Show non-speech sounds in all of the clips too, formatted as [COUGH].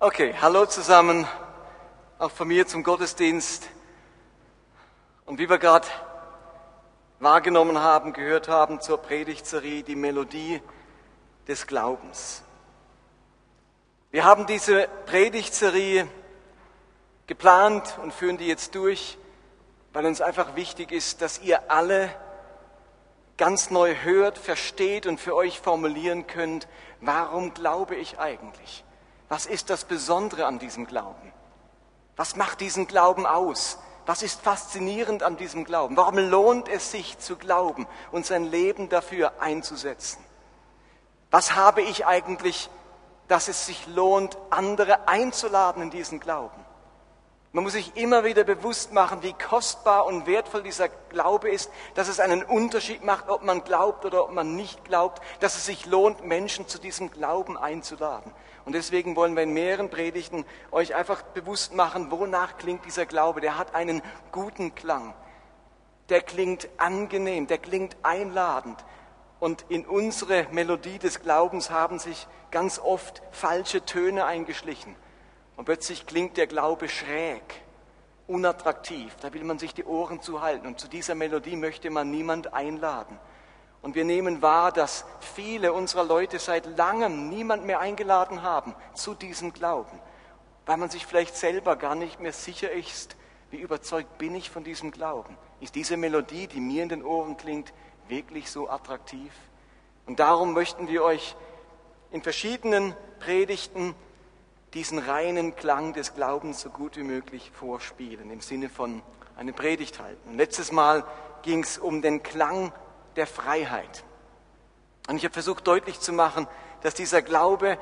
Okay, hallo zusammen, auch von mir zum Gottesdienst. Und wie wir gerade wahrgenommen haben, gehört haben zur Predigtserie, die Melodie des Glaubens. Wir haben diese Predigtserie geplant und führen die jetzt durch, weil uns einfach wichtig ist, dass ihr alle ganz neu hört, versteht und für euch formulieren könnt, warum glaube ich eigentlich? Was ist das Besondere an diesem Glauben? Was macht diesen Glauben aus? Was ist faszinierend an diesem Glauben? Warum lohnt es sich zu glauben und sein Leben dafür einzusetzen? Was habe ich eigentlich, dass es sich lohnt, andere einzuladen in diesen Glauben? Man muss sich immer wieder bewusst machen, wie kostbar und wertvoll dieser Glaube ist, dass es einen Unterschied macht, ob man glaubt oder ob man nicht glaubt, dass es sich lohnt, Menschen zu diesem Glauben einzuladen. Und deswegen wollen wir in mehreren Predigten euch einfach bewusst machen, wonach klingt dieser Glaube. Der hat einen guten Klang. Der klingt angenehm, der klingt einladend. Und in unsere Melodie des Glaubens haben sich ganz oft falsche Töne eingeschlichen. Und plötzlich klingt der Glaube schräg, unattraktiv. Da will man sich die Ohren zuhalten. Und zu dieser Melodie möchte man niemand einladen. Und wir nehmen wahr, dass viele unserer Leute seit langem niemand mehr eingeladen haben zu diesem Glauben, weil man sich vielleicht selber gar nicht mehr sicher ist, wie überzeugt bin ich von diesem Glauben. Ist diese Melodie, die mir in den Ohren klingt, wirklich so attraktiv? Und darum möchten wir euch in verschiedenen Predigten diesen reinen Klang des Glaubens so gut wie möglich vorspielen, im Sinne von eine Predigt halten. Und letztes Mal ging es um den Klang der Freiheit. Und ich habe versucht deutlich zu machen, dass dieser Glaube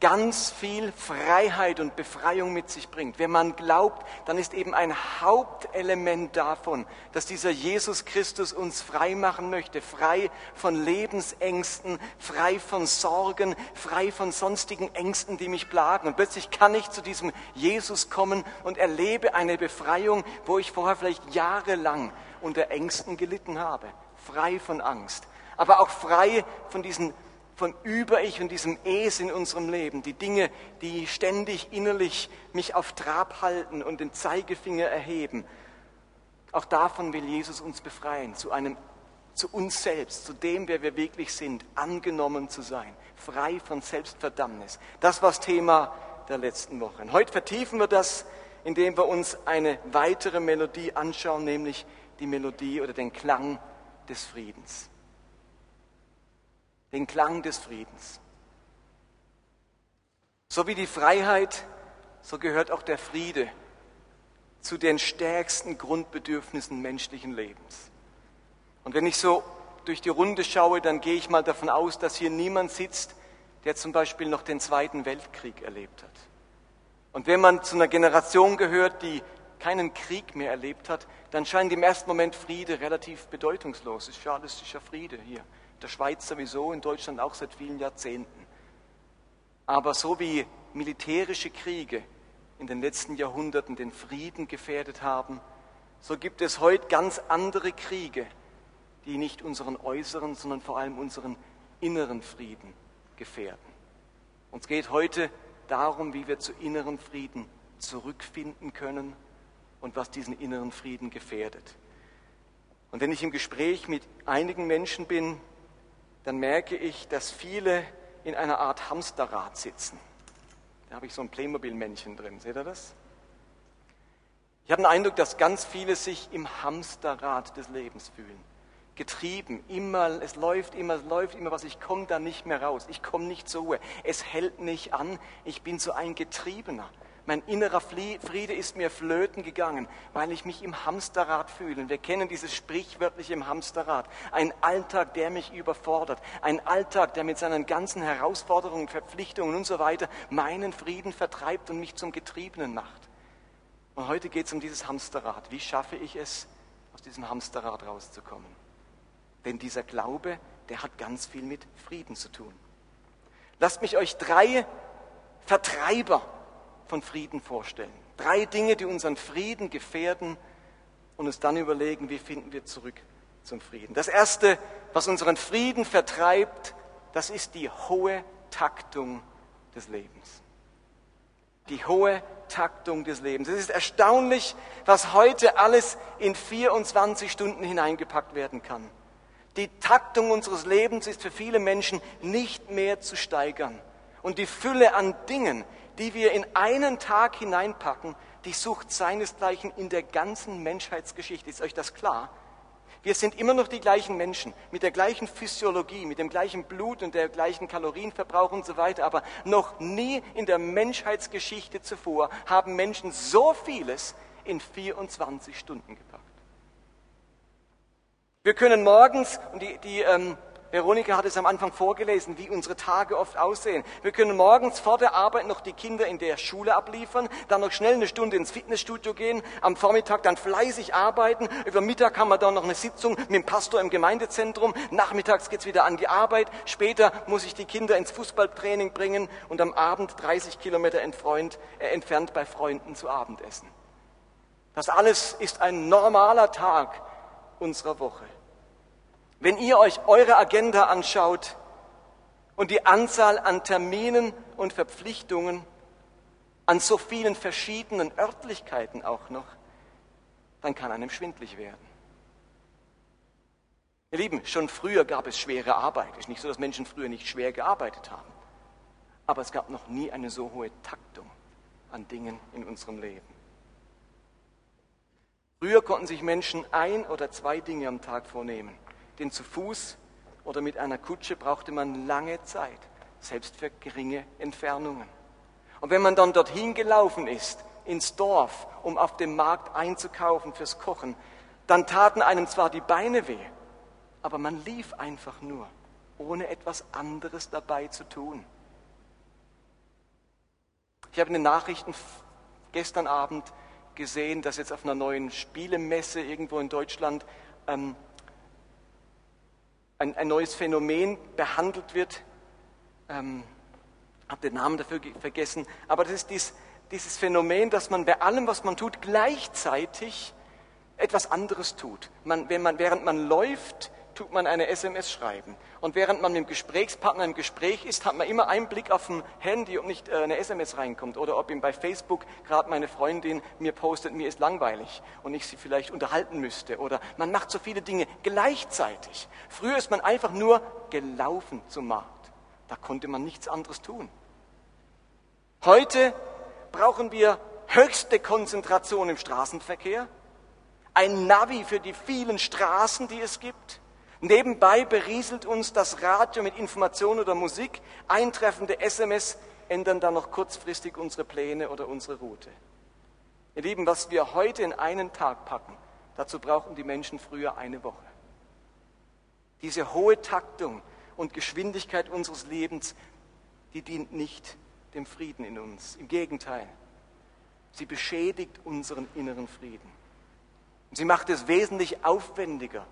ganz viel Freiheit und Befreiung mit sich bringt. Wenn man glaubt, dann ist eben ein Hauptelement davon, dass dieser Jesus Christus uns frei machen möchte, frei von Lebensängsten, frei von Sorgen, frei von sonstigen Ängsten, die mich plagen. Und plötzlich kann ich zu diesem Jesus kommen und erlebe eine Befreiung, wo ich vorher vielleicht jahrelang unter Ängsten gelitten habe frei von Angst, aber auch frei von diesen von Über-Ich und diesem Es in unserem Leben, die Dinge, die ständig innerlich mich auf Trab halten und den Zeigefinger erheben. Auch davon will Jesus uns befreien, zu einem zu uns selbst, zu dem, wer wir wirklich sind, angenommen zu sein, frei von Selbstverdammnis. Das war das Thema der letzten Woche. Und heute vertiefen wir das, indem wir uns eine weitere Melodie anschauen, nämlich die Melodie oder den Klang des Friedens. Den Klang des Friedens. So wie die Freiheit, so gehört auch der Friede zu den stärksten Grundbedürfnissen menschlichen Lebens. Und wenn ich so durch die Runde schaue, dann gehe ich mal davon aus, dass hier niemand sitzt, der zum Beispiel noch den Zweiten Weltkrieg erlebt hat. Und wenn man zu einer Generation gehört, die keinen Krieg mehr erlebt hat, dann scheint im ersten Moment Friede relativ bedeutungslos. Es ist sicher Friede hier. In der Schweiz sowieso, in Deutschland auch seit vielen Jahrzehnten. Aber so wie militärische Kriege in den letzten Jahrhunderten den Frieden gefährdet haben, so gibt es heute ganz andere Kriege, die nicht unseren äußeren, sondern vor allem unseren inneren Frieden gefährden. Uns geht heute darum, wie wir zu inneren Frieden zurückfinden können und was diesen inneren Frieden gefährdet. Und wenn ich im Gespräch mit einigen Menschen bin, dann merke ich, dass viele in einer Art Hamsterrad sitzen. Da habe ich so ein Playmobil-Männchen drin. Seht ihr das? Ich habe den Eindruck, dass ganz viele sich im Hamsterrad des Lebens fühlen. Getrieben, immer, es läuft immer, es läuft immer was, ich komme da nicht mehr raus, ich komme nicht zur Ruhe, es hält nicht an, ich bin so ein Getriebener. Mein innerer Friede ist mir flöten gegangen, weil ich mich im Hamsterrad fühle. Wir kennen dieses sprichwörtliche im Hamsterrad. Ein Alltag, der mich überfordert. Ein Alltag, der mit seinen ganzen Herausforderungen, Verpflichtungen und so weiter meinen Frieden vertreibt und mich zum Getriebenen macht. Und heute geht es um dieses Hamsterrad. Wie schaffe ich es, aus diesem Hamsterrad rauszukommen? Denn dieser Glaube, der hat ganz viel mit Frieden zu tun. Lasst mich euch drei Vertreiber von Frieden vorstellen. Drei Dinge, die unseren Frieden gefährden und uns dann überlegen, wie finden wir zurück zum Frieden. Das Erste, was unseren Frieden vertreibt, das ist die hohe Taktung des Lebens. Die hohe Taktung des Lebens. Es ist erstaunlich, was heute alles in 24 Stunden hineingepackt werden kann. Die Taktung unseres Lebens ist für viele Menschen nicht mehr zu steigern. Und die Fülle an Dingen, die wir in einen Tag hineinpacken, die sucht seinesgleichen in der ganzen Menschheitsgeschichte. Ist euch das klar? Wir sind immer noch die gleichen Menschen, mit der gleichen Physiologie, mit dem gleichen Blut und der gleichen Kalorienverbrauch und so weiter. Aber noch nie in der Menschheitsgeschichte zuvor haben Menschen so vieles in 24 Stunden gepackt. Wir können morgens, und die, die ähm, Veronika hat es am Anfang vorgelesen, wie unsere Tage oft aussehen. Wir können morgens vor der Arbeit noch die Kinder in der Schule abliefern, dann noch schnell eine Stunde ins Fitnessstudio gehen, am Vormittag dann fleißig arbeiten, über Mittag haben wir dann noch eine Sitzung mit dem Pastor im Gemeindezentrum, nachmittags geht's wieder an die Arbeit, später muss ich die Kinder ins Fußballtraining bringen und am Abend 30 Kilometer äh, entfernt bei Freunden zu Abend essen. Das alles ist ein normaler Tag unserer Woche. Wenn ihr euch eure Agenda anschaut und die Anzahl an Terminen und Verpflichtungen an so vielen verschiedenen Örtlichkeiten auch noch, dann kann einem schwindlig werden. Ihr Lieben, schon früher gab es schwere Arbeit. Es ist nicht so, dass Menschen früher nicht schwer gearbeitet haben. Aber es gab noch nie eine so hohe Taktung an Dingen in unserem Leben. Früher konnten sich Menschen ein oder zwei Dinge am Tag vornehmen denn zu Fuß oder mit einer Kutsche brauchte man lange Zeit, selbst für geringe Entfernungen. Und wenn man dann dorthin gelaufen ist, ins Dorf, um auf dem Markt einzukaufen fürs Kochen, dann taten einem zwar die Beine weh, aber man lief einfach nur, ohne etwas anderes dabei zu tun. Ich habe in den Nachrichten gestern Abend gesehen, dass jetzt auf einer neuen Spielemesse irgendwo in Deutschland ähm, ein, ein neues Phänomen behandelt wird. Ähm, habe den Namen dafür vergessen, aber das ist dies, dieses Phänomen, dass man bei allem, was man tut, gleichzeitig etwas anderes tut. Man, wenn man, während man läuft, tut man eine SMS schreiben. Und während man mit dem Gesprächspartner im Gespräch ist, hat man immer einen Blick auf dem Handy, ob nicht äh, eine SMS reinkommt oder ob ihm bei Facebook gerade meine Freundin mir postet, mir ist langweilig und ich sie vielleicht unterhalten müsste. Oder man macht so viele Dinge gleichzeitig. Früher ist man einfach nur gelaufen zum Markt. Da konnte man nichts anderes tun. Heute brauchen wir höchste Konzentration im Straßenverkehr, ein Navi für die vielen Straßen, die es gibt, Nebenbei berieselt uns das Radio mit Information oder Musik. Eintreffende SMS ändern dann noch kurzfristig unsere Pläne oder unsere Route. Ihr Lieben, was wir heute in einen Tag packen, dazu brauchen die Menschen früher eine Woche. Diese hohe Taktung und Geschwindigkeit unseres Lebens, die dient nicht dem Frieden in uns. Im Gegenteil, sie beschädigt unseren inneren Frieden. Sie macht es wesentlich aufwendiger,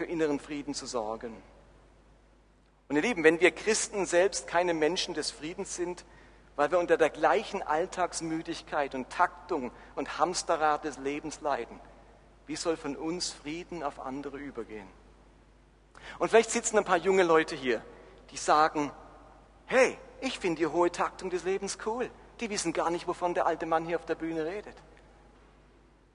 für inneren Frieden zu sorgen. Und ihr Lieben, wenn wir Christen selbst keine Menschen des Friedens sind, weil wir unter der gleichen Alltagsmüdigkeit und Taktung und Hamsterrad des Lebens leiden, wie soll von uns Frieden auf andere übergehen? Und vielleicht sitzen ein paar junge Leute hier, die sagen, hey, ich finde die hohe Taktung des Lebens cool. Die wissen gar nicht, wovon der alte Mann hier auf der Bühne redet.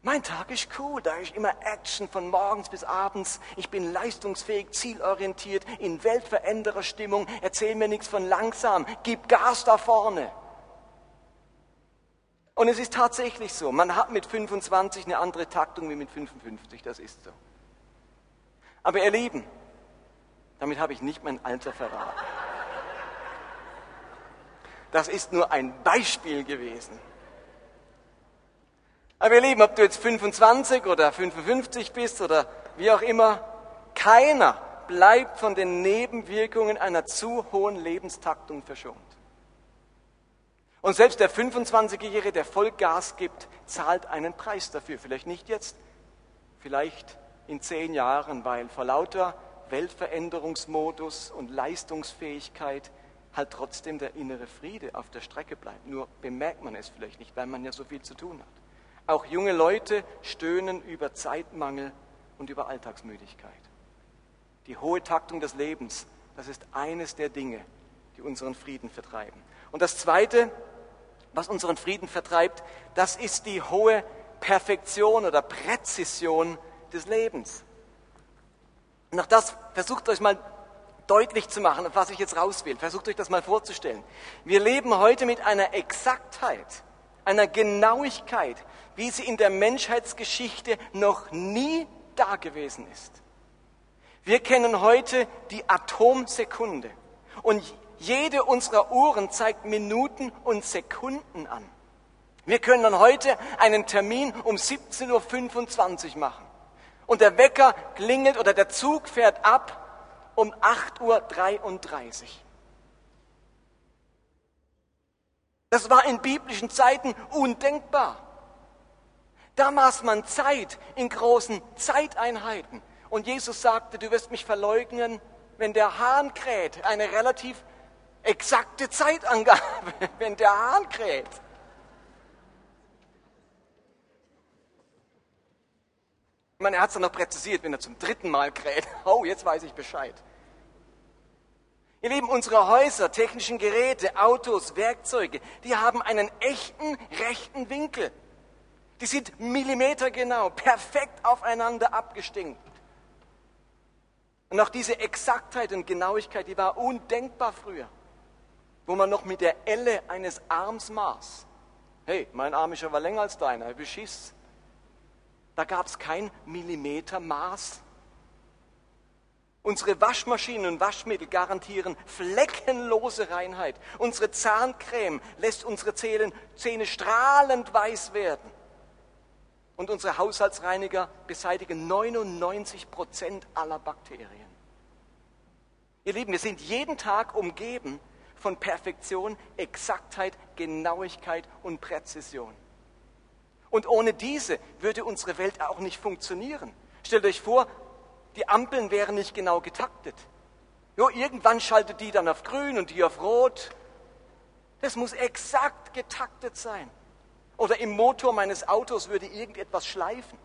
Mein Tag ist cool, da ist immer Action von morgens bis abends. Ich bin leistungsfähig, zielorientiert, in weltveränderer Stimmung. Erzähl mir nichts von langsam, gib Gas da vorne. Und es ist tatsächlich so, man hat mit 25 eine andere Taktung wie mit 55, das ist so. Aber ihr Lieben, damit habe ich nicht mein Alter verraten. Das ist nur ein Beispiel gewesen. Aber ihr Lieben, ob du jetzt 25 oder 55 bist oder wie auch immer, keiner bleibt von den Nebenwirkungen einer zu hohen Lebenstaktung verschont. Und selbst der 25-Jährige, der voll Gas gibt, zahlt einen Preis dafür. Vielleicht nicht jetzt, vielleicht in zehn Jahren, weil vor lauter Weltveränderungsmodus und Leistungsfähigkeit halt trotzdem der innere Friede auf der Strecke bleibt. Nur bemerkt man es vielleicht nicht, weil man ja so viel zu tun hat. Auch junge Leute stöhnen über Zeitmangel und über Alltagsmüdigkeit. Die hohe Taktung des Lebens, das ist eines der Dinge, die unseren Frieden vertreiben. Und das Zweite, was unseren Frieden vertreibt, das ist die hohe Perfektion oder Präzision des Lebens. Und auch das versucht euch mal deutlich zu machen, was ich jetzt rauswähle. Versucht euch das mal vorzustellen. Wir leben heute mit einer Exaktheit, einer Genauigkeit, wie sie in der Menschheitsgeschichte noch nie da gewesen ist. Wir kennen heute die Atomsekunde und jede unserer Uhren zeigt Minuten und Sekunden an. Wir können heute einen Termin um 17.25 Uhr machen und der Wecker klingelt oder der Zug fährt ab um 8.33 Uhr. Das war in biblischen Zeiten undenkbar. Da maß man Zeit in großen Zeiteinheiten. Und Jesus sagte, du wirst mich verleugnen, wenn der Hahn kräht. Eine relativ exakte Zeitangabe, [LAUGHS] wenn der Hahn kräht. Ich meine, er hat es dann noch präzisiert, wenn er zum dritten Mal kräht. [LAUGHS] Oh, jetzt weiß ich Bescheid. Ihr Lieben, unsere Häuser, technischen Geräte, Autos, Werkzeuge, die haben einen echten rechten Winkel. Die sind millimetergenau, perfekt aufeinander abgestimmt. Und auch diese Exaktheit und Genauigkeit, die war undenkbar früher, wo man noch mit der Elle eines Arms maß. Hey, mein Arm ist aber länger als deiner, beschiss. Da gab es kein Millimetermaß. Unsere Waschmaschinen und Waschmittel garantieren fleckenlose Reinheit. Unsere Zahncreme lässt unsere Zähne strahlend weiß werden. Und unsere Haushaltsreiniger beseitigen 99 Prozent aller Bakterien. Ihr Lieben, wir sind jeden Tag umgeben von Perfektion, Exaktheit, Genauigkeit und Präzision. Und ohne diese würde unsere Welt auch nicht funktionieren. Stellt euch vor, die Ampeln wären nicht genau getaktet. Jo, irgendwann schaltet die dann auf grün und die auf rot. Das muss exakt getaktet sein. Oder im Motor meines Autos würde irgendetwas schleifen.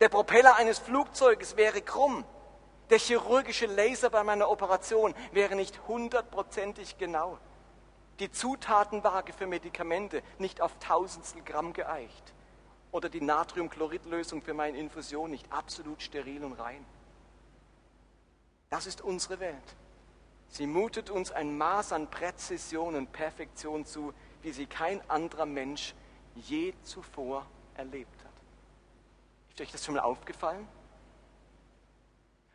Der Propeller eines Flugzeuges wäre krumm. Der chirurgische Laser bei meiner Operation wäre nicht hundertprozentig genau. Die Zutatenwaage für Medikamente nicht auf Tausendstel Gramm geeicht. Oder die Natriumchloridlösung für meine Infusion nicht absolut steril und rein. Das ist unsere Welt. Sie mutet uns ein Maß an Präzision und Perfektion zu, wie sie kein anderer Mensch je zuvor erlebt hat. Ist euch das schon mal aufgefallen?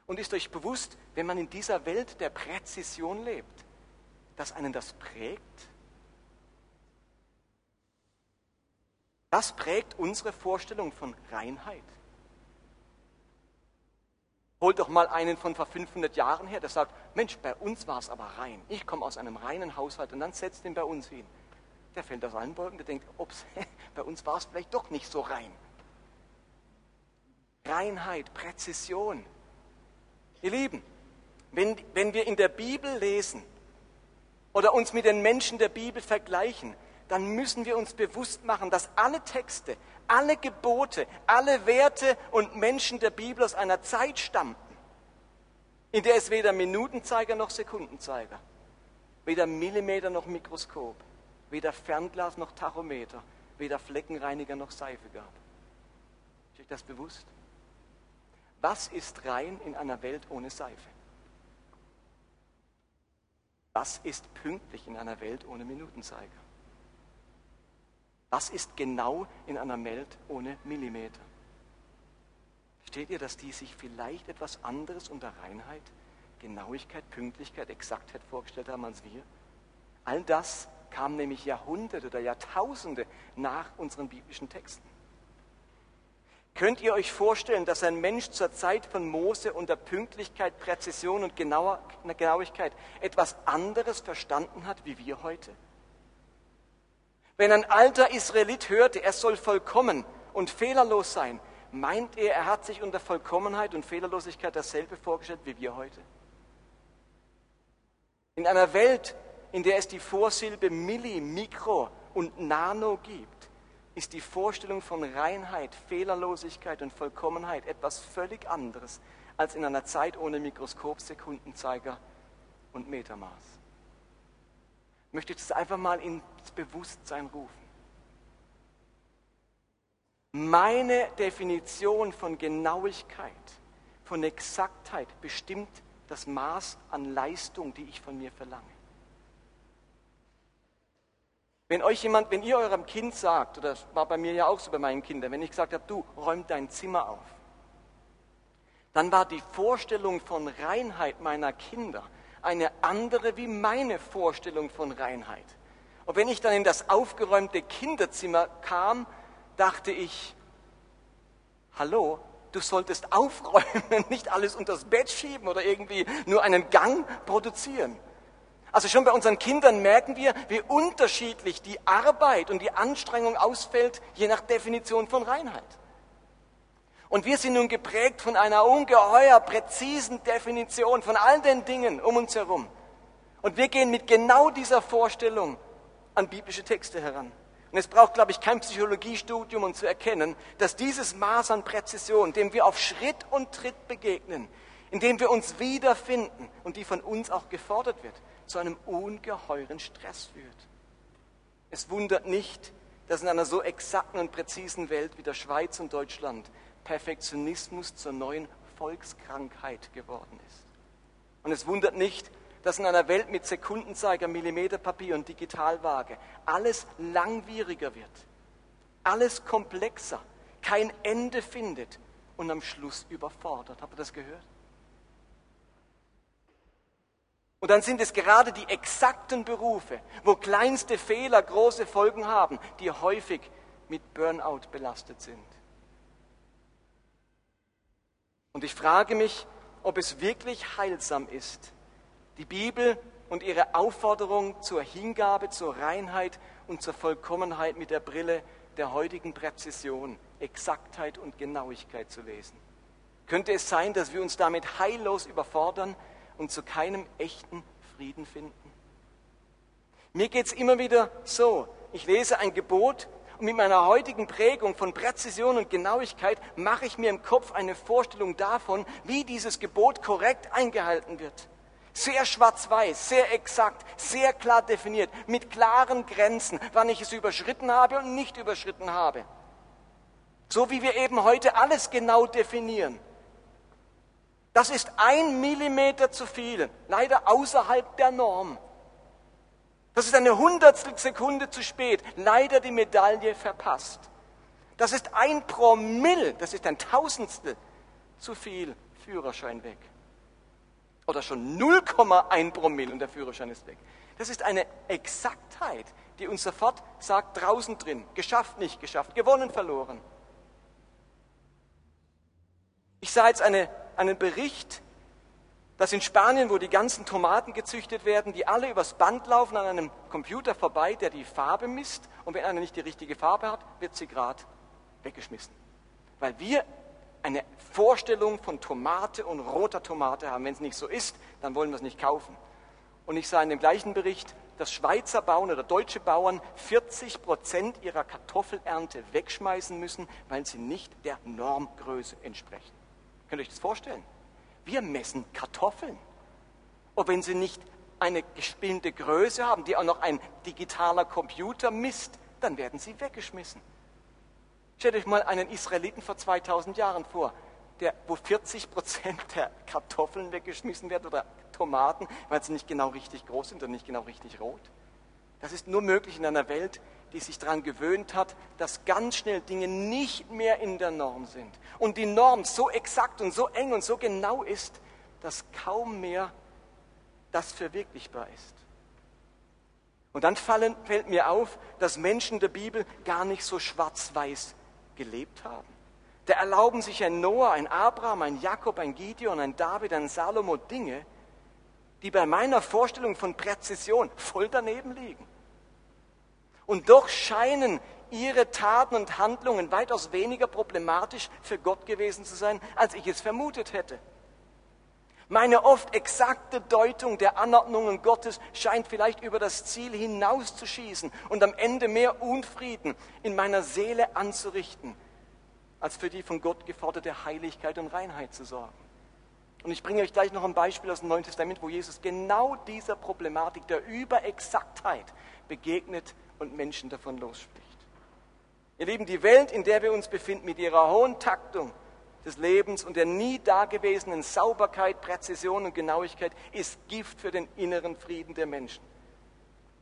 Und ist euch bewusst, wenn man in dieser Welt der Präzision lebt, dass einen das prägt? Das prägt unsere Vorstellung von Reinheit. Holt doch mal einen von vor 500 Jahren her, der sagt, Mensch, bei uns war es aber rein. Ich komme aus einem reinen Haushalt und dann setzt ihn bei uns hin der fällt aus allen Wolken, der denkt, ups, [LAUGHS] bei uns war es vielleicht doch nicht so rein. Reinheit, Präzision. Ihr Lieben, wenn, wenn wir in der Bibel lesen oder uns mit den Menschen der Bibel vergleichen, dann müssen wir uns bewusst machen, dass alle Texte, alle Gebote, alle Werte und Menschen der Bibel aus einer Zeit stammten, in der es weder Minutenzeiger noch Sekundenzeiger, weder Millimeter noch Mikroskop, weder Fernglas noch Tachometer, weder Fleckenreiniger noch Seife gab. Ist euch das bewusst? Was ist rein in einer Welt ohne Seife? Was ist pünktlich in einer Welt ohne Minutenzeiger? Was ist genau in einer Welt ohne Millimeter? Versteht ihr, dass die sich vielleicht etwas anderes unter Reinheit, Genauigkeit, Pünktlichkeit, Exaktheit vorgestellt haben als wir? All das kam nämlich Jahrhunderte oder Jahrtausende nach unseren biblischen Texten. Könnt ihr euch vorstellen, dass ein Mensch zur Zeit von Mose unter Pünktlichkeit, Präzision und Genauigkeit etwas anderes verstanden hat wie wir heute? Wenn ein alter Israelit hörte, er soll vollkommen und fehlerlos sein, meint er, er hat sich unter Vollkommenheit und Fehlerlosigkeit dasselbe vorgestellt wie wir heute? In einer Welt, in der es die Vorsilbe Milli, Mikro und Nano gibt, ist die Vorstellung von Reinheit, Fehlerlosigkeit und Vollkommenheit etwas völlig anderes als in einer Zeit ohne Mikroskop, Sekundenzeiger und Metermaß. Ich möchte das einfach mal ins Bewusstsein rufen. Meine Definition von Genauigkeit, von Exaktheit bestimmt das Maß an Leistung, die ich von mir verlange. Wenn euch jemand, wenn ihr eurem Kind sagt, oder das war bei mir ja auch so bei meinen Kindern, wenn ich gesagt habe, du räum dein Zimmer auf, dann war die Vorstellung von Reinheit meiner Kinder eine andere wie meine Vorstellung von Reinheit. Und wenn ich dann in das aufgeräumte Kinderzimmer kam, dachte ich, hallo, du solltest aufräumen, [LAUGHS] nicht alles unters Bett schieben oder irgendwie nur einen Gang produzieren. Also schon bei unseren Kindern merken wir, wie unterschiedlich die Arbeit und die Anstrengung ausfällt, je nach Definition von Reinheit. Und wir sind nun geprägt von einer ungeheuer präzisen Definition von all den Dingen um uns herum. Und wir gehen mit genau dieser Vorstellung an biblische Texte heran. Und es braucht, glaube ich, kein Psychologiestudium, um zu erkennen, dass dieses Maß an Präzision, dem wir auf Schritt und Tritt begegnen, in dem wir uns wiederfinden und die von uns auch gefordert wird, zu einem ungeheuren Stress führt. Es wundert nicht, dass in einer so exakten und präzisen Welt wie der Schweiz und Deutschland Perfektionismus zur neuen Volkskrankheit geworden ist. Und es wundert nicht, dass in einer Welt mit Sekundenzeiger, Millimeterpapier und Digitalwaage alles langwieriger wird, alles komplexer, kein Ende findet und am Schluss überfordert. Habt ihr das gehört? Und dann sind es gerade die exakten Berufe, wo kleinste Fehler große Folgen haben, die häufig mit Burnout belastet sind. Und ich frage mich, ob es wirklich heilsam ist, die Bibel und ihre Aufforderung zur Hingabe, zur Reinheit und zur Vollkommenheit mit der Brille der heutigen Präzision, Exaktheit und Genauigkeit zu lesen. Könnte es sein, dass wir uns damit heillos überfordern und zu keinem echten Frieden finden? Mir geht es immer wieder so, ich lese ein Gebot und mit meiner heutigen Prägung von Präzision und Genauigkeit mache ich mir im Kopf eine Vorstellung davon, wie dieses Gebot korrekt eingehalten wird. Sehr schwarz-weiß, sehr exakt, sehr klar definiert, mit klaren Grenzen, wann ich es überschritten habe und nicht überschritten habe. So wie wir eben heute alles genau definieren. Das ist ein Millimeter zu viel, leider außerhalb der Norm. Das ist eine Hundertstel Sekunde zu spät, leider die Medaille verpasst. Das ist ein Promille, das ist ein Tausendstel zu viel, Führerschein weg oder schon 0,1 Promille und der Führerschein ist weg. Das ist eine Exaktheit, die uns sofort sagt, draußen drin, geschafft, nicht geschafft, gewonnen, verloren. Ich sah jetzt eine, einen Bericht, dass in Spanien, wo die ganzen Tomaten gezüchtet werden, die alle übers Band laufen an einem Computer vorbei, der die Farbe misst. Und wenn einer nicht die richtige Farbe hat, wird sie gerade weggeschmissen. Weil wir eine Vorstellung von Tomate und roter Tomate haben. Wenn es nicht so ist, dann wollen wir es nicht kaufen. Und ich sah in dem gleichen Bericht, dass Schweizer Bauern oder deutsche Bauern 40 Prozent ihrer Kartoffelernte wegschmeißen müssen, weil sie nicht der Normgröße entsprechen. Könnt ihr euch das vorstellen? Wir messen Kartoffeln. Und wenn sie nicht eine gespinnte Größe haben, die auch noch ein digitaler Computer misst, dann werden sie weggeschmissen. Stellt euch mal einen Israeliten vor 2000 Jahren vor, der, wo 40 Prozent der Kartoffeln weggeschmissen werden oder Tomaten, weil sie nicht genau richtig groß sind und nicht genau richtig rot. Das ist nur möglich in einer Welt, die sich daran gewöhnt hat, dass ganz schnell Dinge nicht mehr in der Norm sind. Und die Norm so exakt und so eng und so genau ist, dass kaum mehr das verwirklichbar ist. Und dann fallen, fällt mir auf, dass Menschen der Bibel gar nicht so schwarz-weiß gelebt haben. Da erlauben sich ein Noah, ein Abraham, ein Jakob, ein Gideon, ein David, ein Salomo Dinge, die bei meiner Vorstellung von Präzision voll daneben liegen. Und doch scheinen ihre Taten und Handlungen weitaus weniger problematisch für Gott gewesen zu sein, als ich es vermutet hätte. Meine oft exakte Deutung der Anordnungen Gottes scheint vielleicht über das Ziel hinauszuschießen und am Ende mehr Unfrieden in meiner Seele anzurichten, als für die von Gott geforderte Heiligkeit und Reinheit zu sorgen. Und ich bringe euch gleich noch ein Beispiel aus dem Neuen Testament, wo Jesus genau dieser Problematik der Überexaktheit begegnet und Menschen davon losspricht. Ihr Lieben, die Welt, in der wir uns befinden, mit ihrer hohen Taktung des Lebens und der nie dagewesenen Sauberkeit, Präzision und Genauigkeit, ist Gift für den inneren Frieden der Menschen.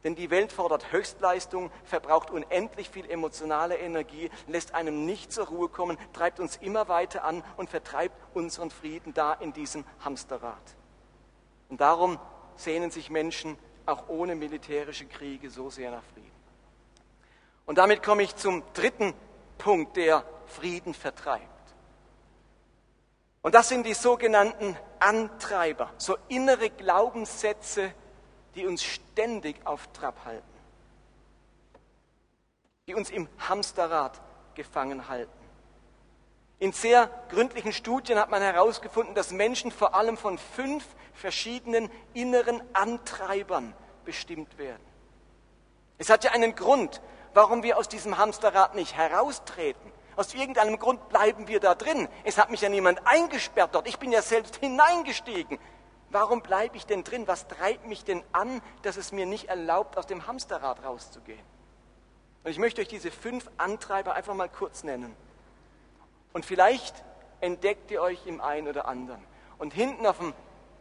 Denn die Welt fordert Höchstleistung, verbraucht unendlich viel emotionale Energie, lässt einem nicht zur Ruhe kommen, treibt uns immer weiter an und vertreibt unseren Frieden da in diesem Hamsterrad. Und darum sehnen sich Menschen auch ohne militärische Kriege so sehr nach Frieden. Und damit komme ich zum dritten Punkt, der Frieden vertreibt. Und das sind die sogenannten Antreiber, so innere Glaubenssätze, die uns ständig auf Trab halten, die uns im Hamsterrad gefangen halten. In sehr gründlichen Studien hat man herausgefunden, dass Menschen vor allem von fünf verschiedenen inneren Antreibern bestimmt werden. Es hat ja einen Grund, warum wir aus diesem Hamsterrad nicht heraustreten. Aus irgendeinem Grund bleiben wir da drin. Es hat mich ja niemand eingesperrt dort. Ich bin ja selbst hineingestiegen. Warum bleibe ich denn drin? Was treibt mich denn an, dass es mir nicht erlaubt, aus dem Hamsterrad rauszugehen? Und ich möchte euch diese fünf Antreiber einfach mal kurz nennen. Und vielleicht entdeckt ihr euch im einen oder anderen. Und hinten auf, dem,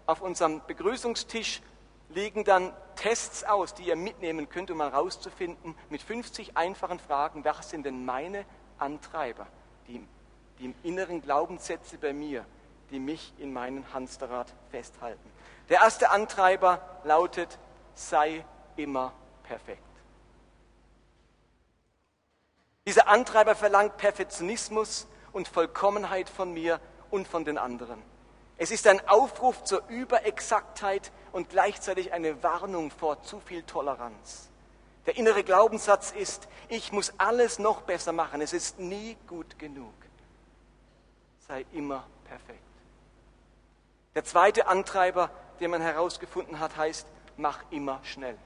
auf unserem Begrüßungstisch liegen dann Tests aus, die ihr mitnehmen könnt, um herauszufinden, mit 50 einfachen Fragen, was sind denn meine Antreiber, die, die im inneren Glaubenssätze bei mir die mich in meinem Hamsterrad festhalten. Der erste Antreiber lautet, sei immer perfekt. Dieser Antreiber verlangt Perfektionismus und Vollkommenheit von mir und von den anderen. Es ist ein Aufruf zur Überexaktheit und gleichzeitig eine Warnung vor zu viel Toleranz. Der innere Glaubenssatz ist, ich muss alles noch besser machen, es ist nie gut genug. Sei immer perfekt. Der zweite Antreiber, den man herausgefunden hat, heißt, mach immer schnell.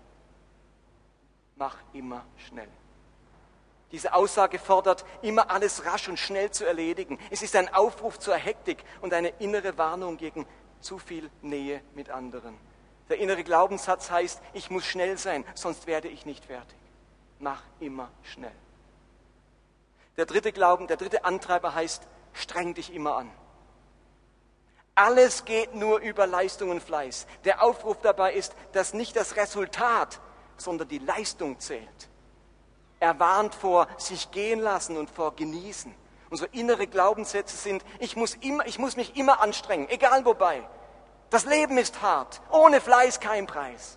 Mach immer schnell. Diese Aussage fordert, immer alles rasch und schnell zu erledigen. Es ist ein Aufruf zur Hektik und eine innere Warnung gegen zu viel Nähe mit anderen. Der innere Glaubenssatz heißt, ich muss schnell sein, sonst werde ich nicht fertig. Mach immer schnell. Der dritte Glauben, der dritte Antreiber heißt, streng dich immer an. Alles geht nur über Leistung und Fleiß. Der Aufruf dabei ist, dass nicht das Resultat, sondern die Leistung zählt. Er warnt vor sich gehen lassen und vor genießen. Unsere innere Glaubenssätze sind, ich muss, immer, ich muss mich immer anstrengen, egal wobei. Das Leben ist hart, ohne Fleiß kein Preis.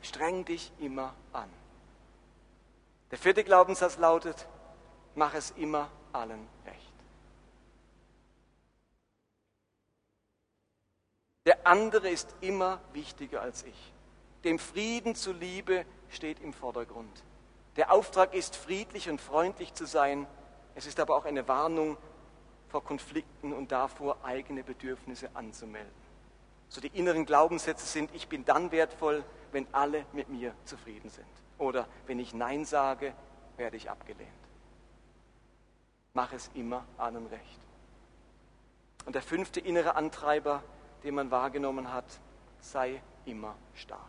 Streng dich immer an. Der vierte Glaubenssatz lautet, mach es immer allen recht. Der andere ist immer wichtiger als ich. Dem Frieden zuliebe steht im Vordergrund. Der Auftrag ist, friedlich und freundlich zu sein. Es ist aber auch eine Warnung vor Konflikten und davor, eigene Bedürfnisse anzumelden. So die inneren Glaubenssätze sind, ich bin dann wertvoll, wenn alle mit mir zufrieden sind. Oder wenn ich Nein sage, werde ich abgelehnt. Mach es immer allen recht. Und der fünfte innere Antreiber den man wahrgenommen hat, sei immer stark.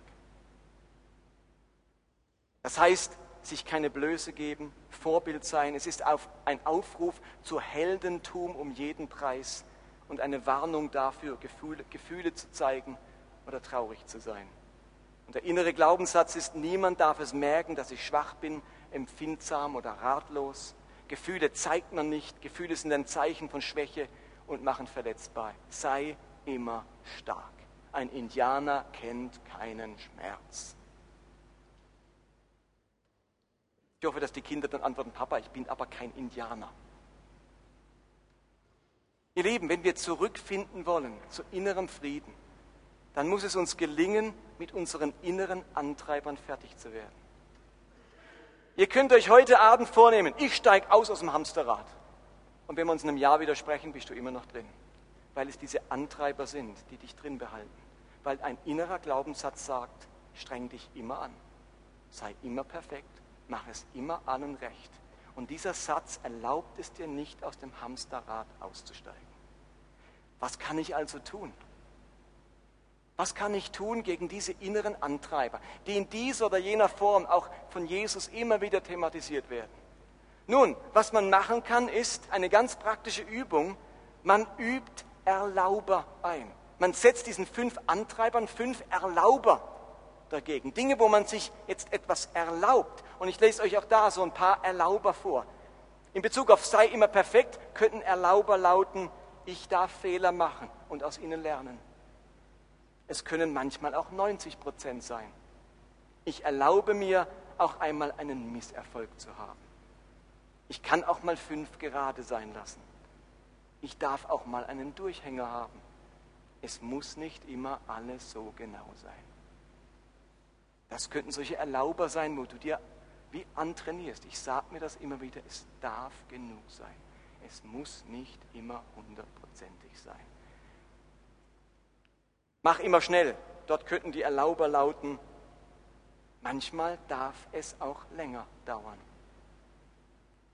Das heißt, sich keine Blöße geben, Vorbild sein. Es ist ein Aufruf zu Heldentum um jeden Preis und eine Warnung dafür, Gefühle, Gefühle zu zeigen oder traurig zu sein. Und der innere Glaubenssatz ist, niemand darf es merken, dass ich schwach bin, empfindsam oder ratlos. Gefühle zeigt man nicht, Gefühle sind ein Zeichen von Schwäche und machen verletzbar. Sei immer stark. Ein Indianer kennt keinen Schmerz. Ich hoffe, dass die Kinder dann antworten, Papa, ich bin aber kein Indianer. Ihr Lieben, wenn wir zurückfinden wollen zu innerem Frieden, dann muss es uns gelingen, mit unseren inneren Antreibern fertig zu werden. Ihr könnt euch heute Abend vornehmen, ich steige aus aus dem Hamsterrad. Und wenn wir uns in einem Jahr widersprechen, bist du immer noch drin weil es diese Antreiber sind, die dich drin behalten. Weil ein innerer Glaubenssatz sagt, streng dich immer an, sei immer perfekt, mach es immer allen recht. Und dieser Satz erlaubt es dir nicht, aus dem Hamsterrad auszusteigen. Was kann ich also tun? Was kann ich tun gegen diese inneren Antreiber, die in dieser oder jener Form auch von Jesus immer wieder thematisiert werden? Nun, was man machen kann, ist eine ganz praktische Übung. Man übt Erlauber ein. Man setzt diesen fünf Antreibern fünf Erlauber dagegen. Dinge, wo man sich jetzt etwas erlaubt. Und ich lese euch auch da so ein paar Erlauber vor. In Bezug auf sei immer perfekt könnten Erlauber lauten, ich darf Fehler machen und aus ihnen lernen. Es können manchmal auch 90 Prozent sein. Ich erlaube mir auch einmal einen Misserfolg zu haben. Ich kann auch mal fünf gerade sein lassen. Ich darf auch mal einen Durchhänger haben. Es muss nicht immer alles so genau sein. Das könnten solche Erlauber sein, wo du dir wie antrainierst. Ich sage mir das immer wieder, es darf genug sein. Es muss nicht immer hundertprozentig sein. Mach immer schnell. Dort könnten die Erlauber lauten, manchmal darf es auch länger dauern.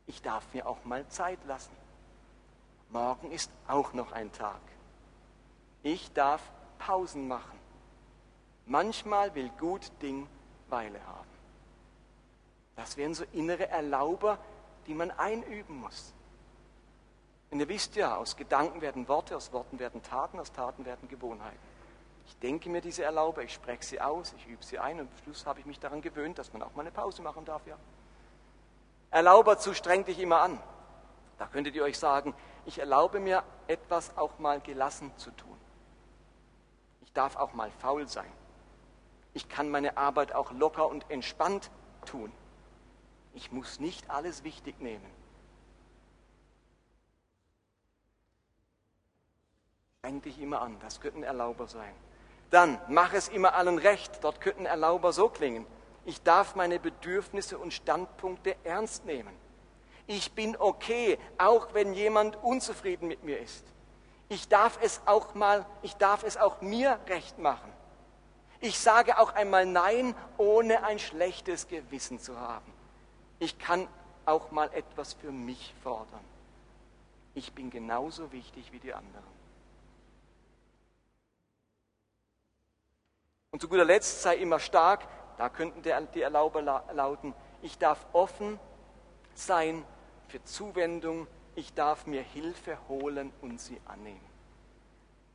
Ich darf mir auch mal Zeit lassen. Morgen ist auch noch ein Tag. Ich darf Pausen machen. Manchmal will gut Ding Weile haben. Das wären so innere Erlauber, die man einüben muss. Und ihr wisst ja, aus Gedanken werden Worte, aus Worten werden Taten, aus Taten werden Gewohnheiten. Ich denke mir diese Erlauber, ich spreche sie aus, ich übe sie ein und am Schluss habe ich mich daran gewöhnt, dass man auch mal eine Pause machen darf, ja. Erlauber zu streng dich immer an. Da könntet ihr euch sagen, ich erlaube mir etwas auch mal gelassen zu tun. Ich darf auch mal faul sein. Ich kann meine Arbeit auch locker und entspannt tun. Ich muss nicht alles wichtig nehmen. Streng dich immer an, das könnten Erlauber sein. Dann, mach es immer allen recht, dort könnten Erlauber so klingen. Ich darf meine Bedürfnisse und Standpunkte ernst nehmen. Ich bin okay, auch wenn jemand unzufrieden mit mir ist. Ich darf es auch mal, ich darf es auch mir recht machen. Ich sage auch einmal Nein, ohne ein schlechtes Gewissen zu haben. Ich kann auch mal etwas für mich fordern. Ich bin genauso wichtig wie die anderen. Und zu guter Letzt sei immer stark, da könnten die Erlauber lauten, ich darf offen sein für Zuwendung, ich darf mir Hilfe holen und sie annehmen.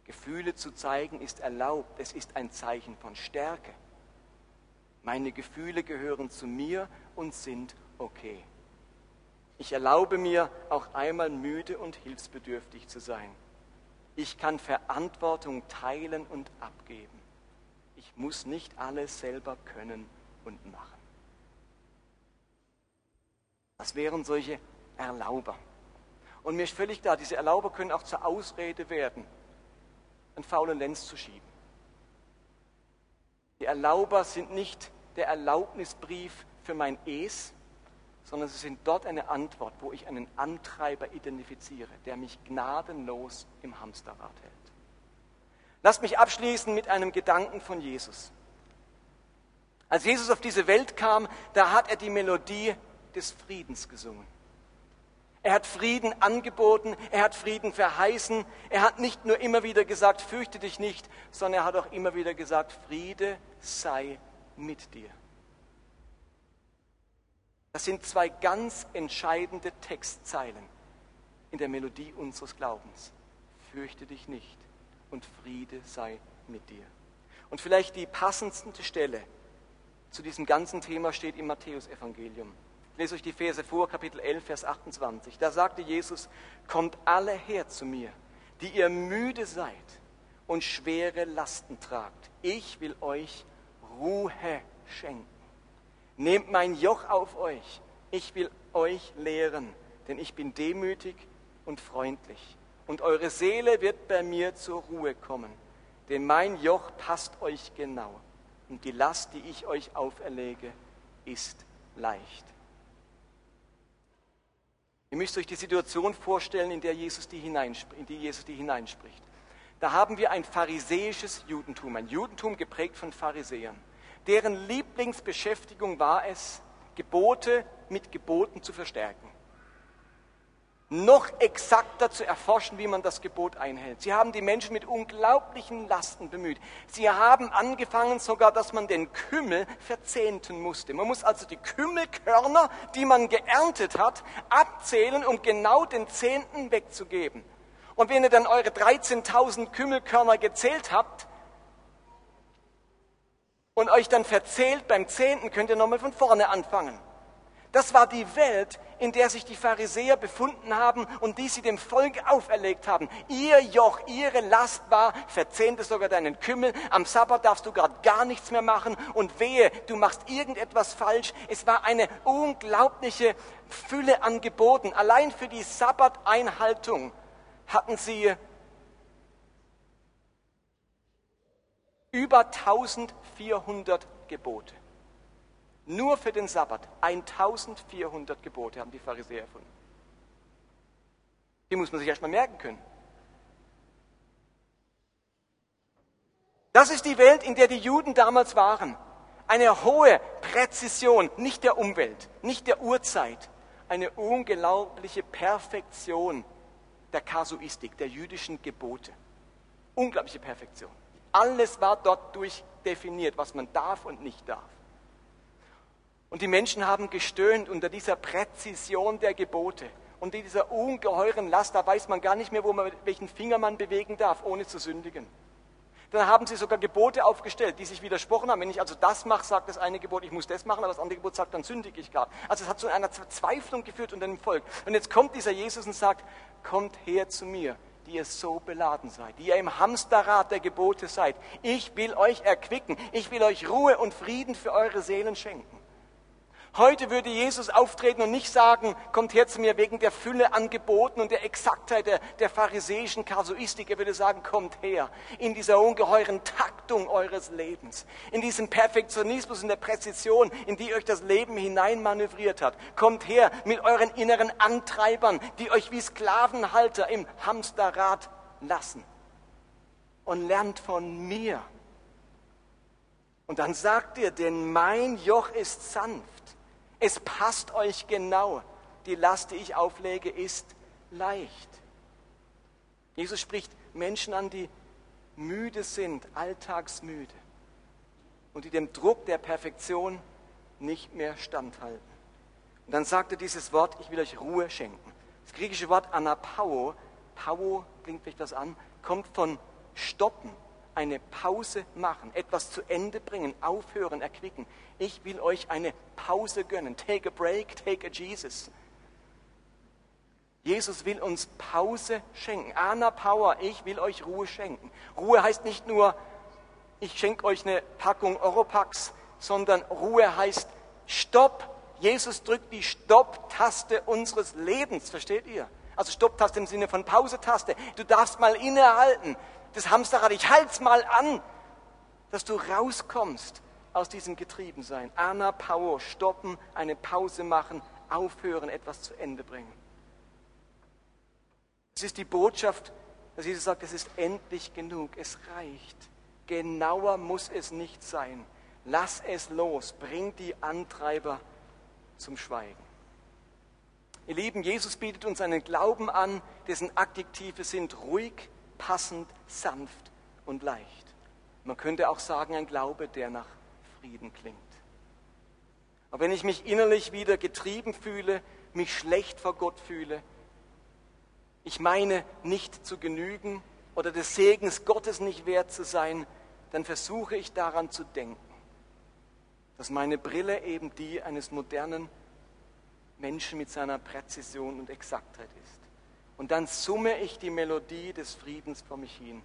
Gefühle zu zeigen ist erlaubt, es ist ein Zeichen von Stärke. Meine Gefühle gehören zu mir und sind okay. Ich erlaube mir auch einmal müde und hilfsbedürftig zu sein. Ich kann Verantwortung teilen und abgeben. Ich muss nicht alles selber können und machen. Das wären solche Erlauber. Und mir ist völlig klar, diese Erlauber können auch zur Ausrede werden, einen faulen Lenz zu schieben. Die Erlauber sind nicht der Erlaubnisbrief für mein Es, sondern sie sind dort eine Antwort, wo ich einen Antreiber identifiziere, der mich gnadenlos im Hamsterrad hält. Lasst mich abschließen mit einem Gedanken von Jesus. Als Jesus auf diese Welt kam, da hat er die Melodie des Friedens gesungen. Er hat Frieden angeboten, er hat Frieden verheißen. Er hat nicht nur immer wieder gesagt, fürchte dich nicht, sondern er hat auch immer wieder gesagt, Friede sei mit dir. Das sind zwei ganz entscheidende Textzeilen in der Melodie unseres Glaubens. Fürchte dich nicht und Friede sei mit dir. Und vielleicht die passendste Stelle zu diesem ganzen Thema steht im Matthäusevangelium. Lese euch die Verse vor, Kapitel 11, Vers 28. Da sagte Jesus, kommt alle her zu mir, die ihr müde seid und schwere Lasten tragt. Ich will euch Ruhe schenken. Nehmt mein Joch auf euch. Ich will euch lehren, denn ich bin demütig und freundlich. Und eure Seele wird bei mir zur Ruhe kommen. Denn mein Joch passt euch genau. Und die Last, die ich euch auferlege, ist leicht. Ihr müsst euch die Situation vorstellen, in, der Jesus die in die Jesus die hineinspricht. Da haben wir ein pharisäisches Judentum, ein Judentum geprägt von Pharisäern. Deren Lieblingsbeschäftigung war es, Gebote mit Geboten zu verstärken. Noch exakter zu erforschen, wie man das Gebot einhält. Sie haben die Menschen mit unglaublichen Lasten bemüht. Sie haben angefangen sogar, dass man den Kümmel verzehnten musste. Man muss also die Kümmelkörner, die man geerntet hat, abzählen, um genau den Zehnten wegzugeben. Und wenn ihr dann eure 13.000 Kümmelkörner gezählt habt und euch dann verzählt beim Zehnten, könnt ihr nochmal von vorne anfangen. Das war die Welt, in der sich die Pharisäer befunden haben und die sie dem Volk auferlegt haben. Ihr Joch, ihre Last war, verzehnte sogar deinen Kümmel, am Sabbat darfst du gerade gar nichts mehr machen und wehe, du machst irgendetwas falsch. Es war eine unglaubliche Fülle an Geboten. Allein für die Sabbateinhaltung hatten sie über 1400 Gebote. Nur für den Sabbat. 1400 Gebote haben die Pharisäer erfunden. Die muss man sich erstmal merken können. Das ist die Welt, in der die Juden damals waren. Eine hohe Präzision, nicht der Umwelt, nicht der Uhrzeit, eine unglaubliche Perfektion der Kasuistik, der jüdischen Gebote. Unglaubliche Perfektion. Alles war dort durchdefiniert, was man darf und nicht darf. Und die Menschen haben gestöhnt unter dieser Präzision der Gebote und dieser ungeheuren Last. Da weiß man gar nicht mehr, wo man, welchen Finger man bewegen darf, ohne zu sündigen. Dann haben sie sogar Gebote aufgestellt, die sich widersprochen haben. Wenn ich also das mache, sagt das eine Gebot, ich muss das machen, aber das andere Gebot sagt, dann sündige ich gar. Also es hat zu einer Verzweiflung geführt unter dem Volk. Und jetzt kommt dieser Jesus und sagt, kommt her zu mir, die ihr so beladen seid, die ihr im Hamsterrad der Gebote seid. Ich will euch erquicken, ich will euch Ruhe und Frieden für eure Seelen schenken. Heute würde Jesus auftreten und nicht sagen, kommt her zu mir wegen der Fülle an Geboten und der Exaktheit der, der pharisäischen Kasuistik. Er würde sagen, kommt her in dieser ungeheuren Taktung eures Lebens, in diesem Perfektionismus und der Präzision, in die euch das Leben hineinmanövriert hat. Kommt her mit euren inneren Antreibern, die euch wie Sklavenhalter im Hamsterrad lassen. Und lernt von mir. Und dann sagt ihr, denn mein Joch ist sanft es passt euch genau. Die Last, die ich auflege, ist leicht. Jesus spricht Menschen an, die müde sind, alltagsmüde und die dem Druck der Perfektion nicht mehr standhalten. Und dann sagt er dieses Wort, ich will euch Ruhe schenken. Das griechische Wort anapao, pao klingt vielleicht was an, kommt von stoppen, eine Pause machen, etwas zu Ende bringen, aufhören, erquicken. Ich will euch eine Pause gönnen. Take a break, take a Jesus. Jesus will uns Pause schenken. Anna Power, ich will euch Ruhe schenken. Ruhe heißt nicht nur, ich schenke euch eine Packung Oropax, sondern Ruhe heißt Stopp. Jesus drückt die Stopp-Taste unseres Lebens, versteht ihr? Also Stopp-Taste im Sinne von Pause-Taste. Du darfst mal innehalten das Hamsterrad, ich halt's mal an, dass du rauskommst aus diesem Getriebensein. Anna Power, stoppen, eine Pause machen, aufhören, etwas zu Ende bringen. Es ist die Botschaft, dass Jesus sagt, es ist endlich genug, es reicht. Genauer muss es nicht sein. Lass es los, bring die Antreiber zum Schweigen. Ihr Lieben, Jesus bietet uns einen Glauben an, dessen Adjektive sind ruhig, passend, sanft und leicht. Man könnte auch sagen, ein Glaube, der nach Frieden klingt. Aber wenn ich mich innerlich wieder getrieben fühle, mich schlecht vor Gott fühle, ich meine nicht zu genügen oder des Segens Gottes nicht wert zu sein, dann versuche ich daran zu denken, dass meine Brille eben die eines modernen Menschen mit seiner Präzision und Exaktheit ist. Und dann summe ich die Melodie des Friedens vor mich hin,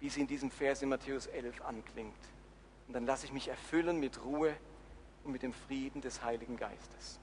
wie sie in diesem Vers in Matthäus 11 anklingt. Und dann lasse ich mich erfüllen mit Ruhe und mit dem Frieden des Heiligen Geistes.